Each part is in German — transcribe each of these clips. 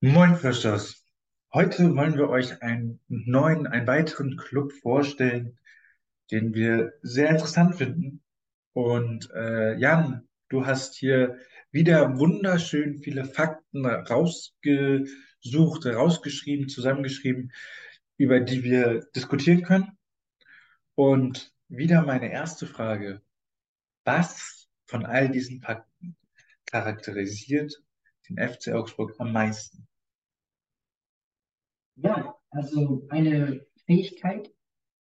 Moin, Christos. Heute wollen wir euch einen neuen, einen weiteren Club vorstellen, den wir sehr interessant finden. Und äh, Jan, du hast hier wieder wunderschön viele Fakten rausgesucht, rausgeschrieben, zusammengeschrieben, über die wir diskutieren können. Und wieder meine erste Frage. Was von all diesen Fakten charakterisiert den FC Augsburg am meisten? Ja, also eine Fähigkeit,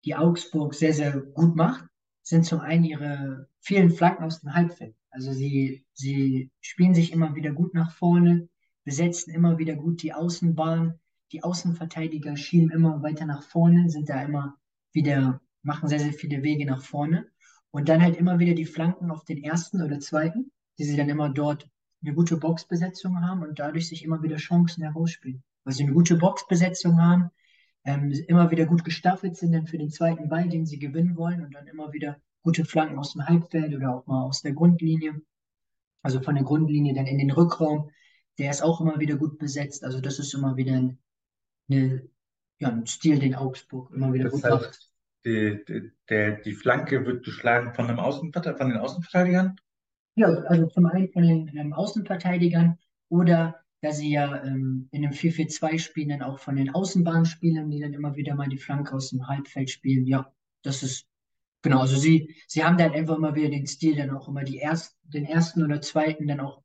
die Augsburg sehr, sehr gut macht, sind zum einen ihre vielen Flanken aus dem Halbfeld. Also sie, sie spielen sich immer wieder gut nach vorne, besetzen immer wieder gut die Außenbahn. Die Außenverteidiger schieben immer weiter nach vorne, sind da immer wieder, machen sehr, sehr viele Wege nach vorne. Und dann halt immer wieder die Flanken auf den ersten oder zweiten, die sie dann immer dort eine gute Boxbesetzung haben und dadurch sich immer wieder Chancen herausspielen weil sie eine gute Boxbesetzung haben, ähm, immer wieder gut gestaffelt sind dann für den zweiten Ball, den sie gewinnen wollen und dann immer wieder gute Flanken aus dem Halbfeld oder auch mal aus der Grundlinie. Also von der Grundlinie dann in den Rückraum. Der ist auch immer wieder gut besetzt. Also das ist immer wieder ein, eine, ja, ein Stil, den Augsburg immer wieder Das gut heißt, macht. die, die, der, die Flanke wird geschlagen von einem Außenverteidiger, von den Außenverteidigern. Ja, also zum einen von den ähm, Außenverteidigern oder da sie ja ähm, in einem 4-4-2 spielen, dann auch von den Außenbahnspielern, die dann immer wieder mal die Flanke aus dem Halbfeld spielen. Ja, das ist genau. Also sie, sie haben dann einfach immer wieder den Stil, dann auch immer die erst, den ersten oder zweiten, dann auch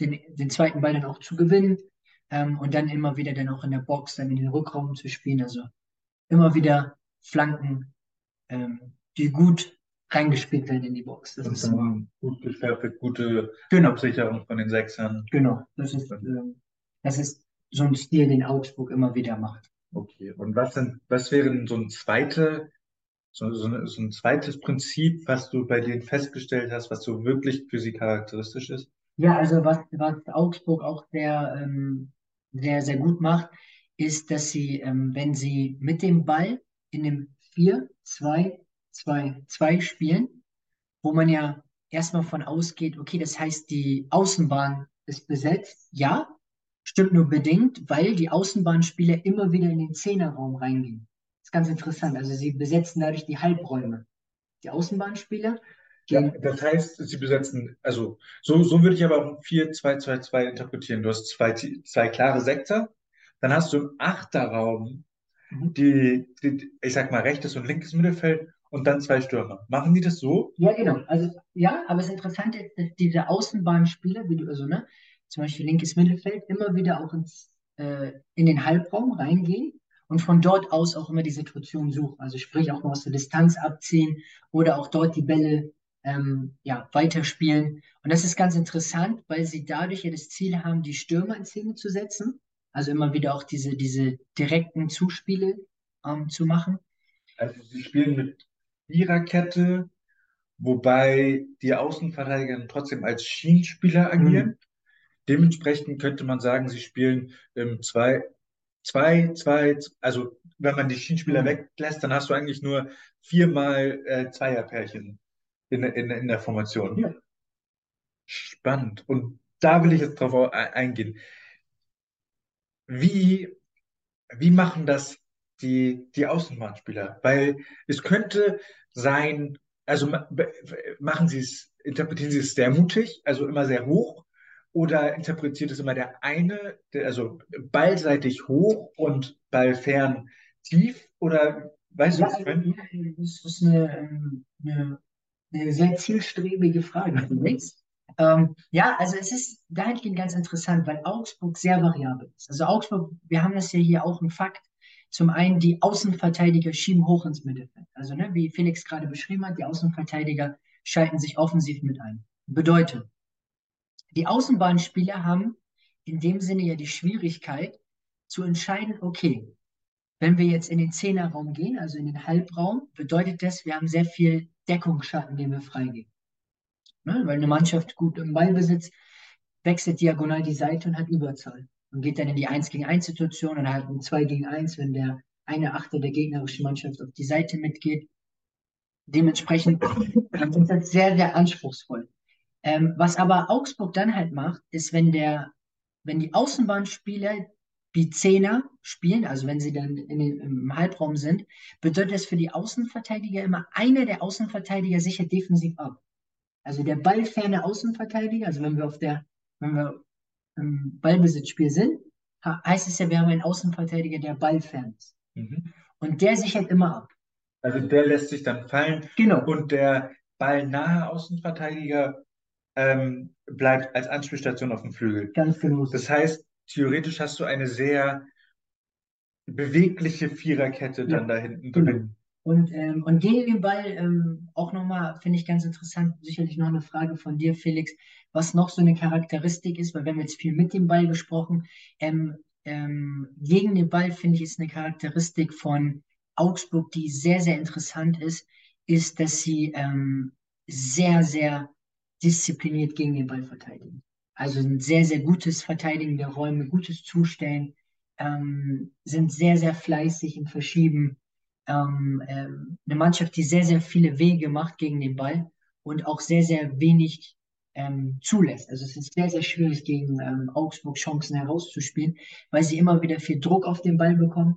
den, den zweiten Ball dann auch zu gewinnen ähm, und dann immer wieder dann auch in der Box, dann in den Rückraum zu spielen. Also immer wieder Flanken, ähm, die gut reingespielt werden in die Box. Das Und ist immer, gut gestaffelt, gute genau. Absicherung von den Sechsern. Genau, das ist, ähm, das ist so ein Stil, den Augsburg immer wieder macht. Okay. Und was sind, was wäre denn so ein zweite, so, so, eine- so ein zweites Prinzip, was du bei denen festgestellt hast, was so wirklich für sie charakteristisch ist? Ja, also was, was Augsburg auch sehr, ähm, sehr, sehr gut macht, ist, dass sie, ähm, wenn sie mit dem Ball in dem 4-2-2-2 spielen, wo man ja erstmal von ausgeht, okay, das heißt, die Außenbahn ist besetzt. Ja, stimmt nur bedingt, weil die Außenbahnspieler immer wieder in den Zehnerraum reingehen. Das ist ganz interessant. Also sie besetzen dadurch die Halbräume. Die Außenbahnspieler Ja, das heißt, sie besetzen, also so, so würde ich aber auch ein 4-2-2-2 interpretieren. Du hast zwei, zwei klare Sechser, dann hast du im Achterraum Mhm. die, die, ich sag mal, rechtes und linkes Mittelfeld und dann zwei Stürmer. Machen die das so? ja, genau. Also ja, aber das Interessante ist, dass diese Außenbahnspieler, wie du, also ne, zum Beispiel linkes Mittelfeld, immer wieder auch ins, äh, in den Halbraum reingehen und von dort aus auch immer die Situation suchen. Also sprich auch mal aus der Distanz abziehen oder auch dort die Bälle ähm, ja, weiterspielen. Und das ist ganz interessant, weil sie dadurch ja das Ziel haben, die Stürmer in Szene zu setzen. Also immer wieder auch diese, diese direkten Zuspiele ähm, zu machen. Also sie spielen mit Viererkette, wobei die Außenverteidiger dann trotzdem als Schienenspieler agieren. Mhm. Dementsprechend könnte man sagen, sie spielen ähm, zwei, zwei, zwei, also wenn man die Schienenspieler Mhm. weglässt, dann hast du eigentlich nur viermal äh, Zweierpärchen in, in, in der Formation. Ja. Spannend. Und da will ich jetzt drauf au- e- eingehen. Wie, wie machen das die, die Außenbahnspieler? Weil es könnte sein, also machen sie es, interpretieren sie es sehr mutig, also immer sehr hoch, oder interpretiert es immer der eine, der, also ballseitig hoch und ballfern tief, oder weißt du, Ja, was ich meine? das ist eine, ähm, eine, eine sehr zielstrebige Frage. Ähm, ja, also es ist dahingehend ganz interessant, weil Augsburg sehr variabel ist. Also Augsburg, wir haben das ja hier auch im Fakt. Zum einen, die Außenverteidiger schieben hoch ins Mittelfeld. Also, ne, wie Felix gerade beschrieben hat, die Außenverteidiger schalten sich offensiv mit ein. Bedeutet, die Außenbahnspieler haben in dem Sinne ja die Schwierigkeit zu entscheiden, okay, wenn wir jetzt in den Zehnerraum gehen, also in den Halbraum, bedeutet das, wir haben sehr viel Deckungsschatten, den wir freigeben. Ne? Weil eine Mannschaft gut im Ballbesitz wechselt diagonal die Seite und hat Überzahl und geht dann in die 1 gegen 1 Situation oder halt ein 2 gegen 1, wenn der eine Achte der gegnerischen Mannschaft auf die Seite mitgeht. Dementsprechend ist das sehr, sehr anspruchsvoll. Ähm, was aber Augsburg dann halt macht, ist, wenn der, wenn die Außenbahnspieler wie Zehner spielen, also wenn sie dann in im Halbraum sind, bedeutet das für die Außenverteidiger immer, einer der Außenverteidiger sichert defensiv ab. Also der ballferne Außenverteidiger, also wenn wir auf der, wenn wir im Ballbesitzspiel sind, heißt es ja, wir haben einen Außenverteidiger, der ballfern ist. Mhm. Und der sichert immer ab. Also der lässt sich dann fallen. Genau. Und der ballnahe Außenverteidiger ähm, bleibt als Anspielstation auf dem Flügel. Ganz genau. Das heißt, theoretisch hast du eine sehr bewegliche Viererkette ja, dann da hinten drin. Genau. Und, ähm, und gegen den Ball ähm, auch nochmal, finde ich ganz interessant, sicherlich noch eine Frage von dir, Felix, was noch so eine Charakteristik ist, weil wir haben jetzt viel mit dem Ball gesprochen. Ähm, ähm, gegen den Ball, finde ich, ist eine Charakteristik von Augsburg, die sehr, sehr interessant ist, ist, dass sie ähm, sehr, sehr diszipliniert gegen den Ball verteidigen. Also ein sehr, sehr gutes Verteidigen der Räume, gutes Zustellen, ähm, sind sehr, sehr fleißig im Verschieben. Ähm, ähm, eine Mannschaft, die sehr, sehr viele Wege macht gegen den Ball und auch sehr, sehr wenig ähm, zulässt. Also es ist sehr, sehr schwierig, gegen ähm, Augsburg Chancen herauszuspielen, weil sie immer wieder viel Druck auf den Ball bekommen,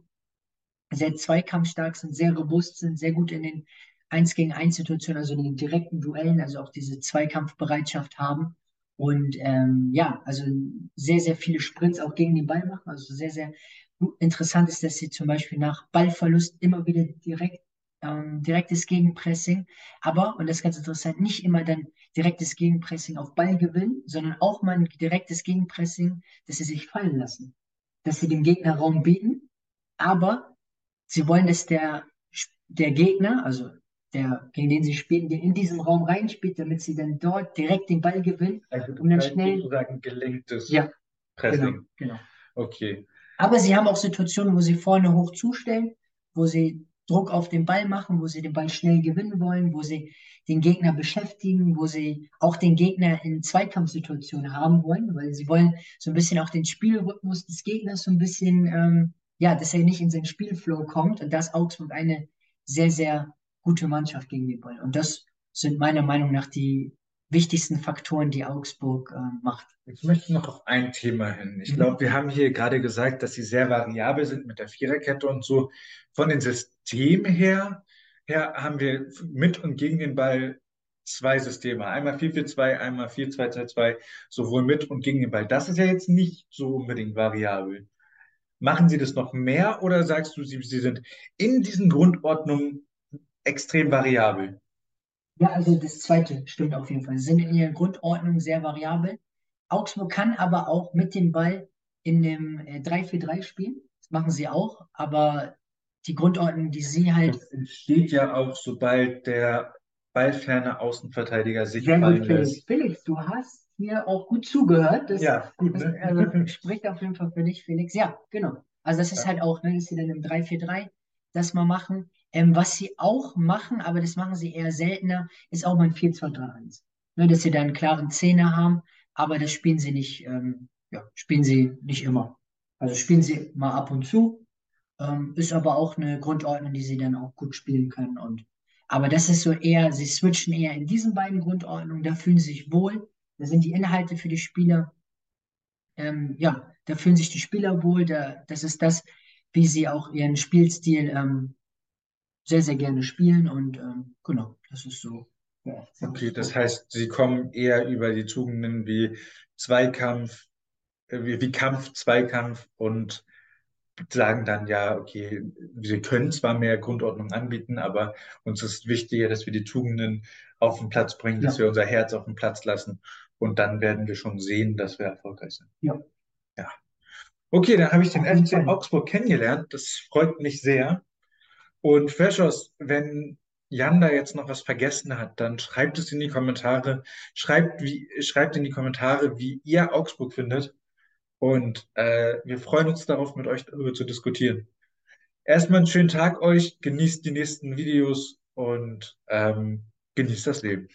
sehr zweikampfstark sind, sehr robust sind, sehr gut in den 1 gegen 1 Situationen, also in den direkten Duellen, also auch diese Zweikampfbereitschaft haben. Und ähm, ja, also sehr, sehr viele Sprints auch gegen den Ball machen. Also sehr, sehr interessant ist, dass sie zum Beispiel nach Ballverlust immer wieder direkt ähm, direktes Gegenpressing, aber, und das ist ganz interessant, nicht immer dann direktes Gegenpressing auf Ball gewinnen, sondern auch mal ein direktes Gegenpressing, dass sie sich fallen lassen, dass sie dem Gegner Raum bieten, aber sie wollen, dass der, der Gegner, also der, gegen den sie spielen, der in diesem Raum reinspielt, damit sie dann dort direkt den Ball gewinnen also und dann schnell. Sozusagen gelenktes ja, Pressing. Genau, genau. Okay. Aber sie haben auch Situationen, wo sie vorne hoch zustellen, wo sie Druck auf den Ball machen, wo sie den Ball schnell gewinnen wollen, wo sie den Gegner beschäftigen, wo sie auch den Gegner in Zweikampfsituationen haben wollen, weil sie wollen so ein bisschen auch den Spielrhythmus des Gegners so ein bisschen, ähm, ja, dass er nicht in seinen Spielflow kommt. Und das Augsburg eine sehr, sehr gute Mannschaft gegen den Ball. Und das sind meiner Meinung nach die wichtigsten Faktoren, die Augsburg äh, macht. Ich möchte noch auf ein Thema hin. Ich mhm. glaube, wir haben hier gerade gesagt, dass sie sehr variabel sind mit der Viererkette und so. Von den Systemen her, her haben wir mit und gegen den Ball zwei Systeme. Einmal 4-4-2, einmal 4-2-2-2, sowohl mit und gegen den Ball. Das ist ja jetzt nicht so unbedingt variabel. Machen Sie das noch mehr oder sagst du, Sie, Sie sind in diesen Grundordnungen extrem variabel. Ja, also das zweite stimmt auf jeden Fall. Sie sind in ihrer Grundordnung sehr variabel. Augsburg kann aber auch mit dem Ball in dem äh, 3-4-3 spielen. Das machen sie auch, aber die Grundordnung, die sie halt. Das entsteht ja auch, sobald der ballferne Außenverteidiger sich Sehr fallen gut, lässt. Felix, du hast hier auch gut zugehört. Das, ja, gut. Ne? Das, also, spricht auf jeden Fall für dich, Felix. Ja, genau. Also das ist ja. halt auch, ne, dass sie dann im 3-4-3 das mal machen. Ähm, was sie auch machen, aber das machen sie eher seltener, ist auch mal ein 4-2-3-1. Ne, dass sie da einen klaren Zehner haben, aber das spielen sie nicht, ähm, ja, spielen sie nicht immer. Also spielen sie mal ab und zu, ähm, ist aber auch eine Grundordnung, die sie dann auch gut spielen können. Und, aber das ist so eher, sie switchen eher in diesen beiden Grundordnungen, da fühlen sie sich wohl, da sind die Inhalte für die Spieler, ähm, ja, da fühlen sich die Spieler wohl, da, das ist das, wie sie auch ihren Spielstil ähm, sehr, sehr gerne spielen und ähm, genau, das ist so. Ja, okay, das heißt, sie kommen eher über die Tugenden wie Zweikampf, äh, wie, wie Kampf, Zweikampf und sagen dann ja, okay, wir können zwar mehr Grundordnung anbieten, aber uns ist wichtiger, dass wir die Tugenden auf den Platz bringen, dass ja. wir unser Herz auf den Platz lassen und dann werden wir schon sehen, dass wir erfolgreich sind. Ja. Ja. Okay, dann habe ich den FC Augsburg kennengelernt. Das freut mich sehr. Und Feschos, wenn Jan da jetzt noch was vergessen hat, dann schreibt es in die Kommentare. Schreibt, wie, schreibt in die Kommentare, wie ihr Augsburg findet. Und äh, wir freuen uns darauf, mit euch darüber zu diskutieren. Erstmal einen schönen Tag euch, genießt die nächsten Videos und ähm, genießt das Leben.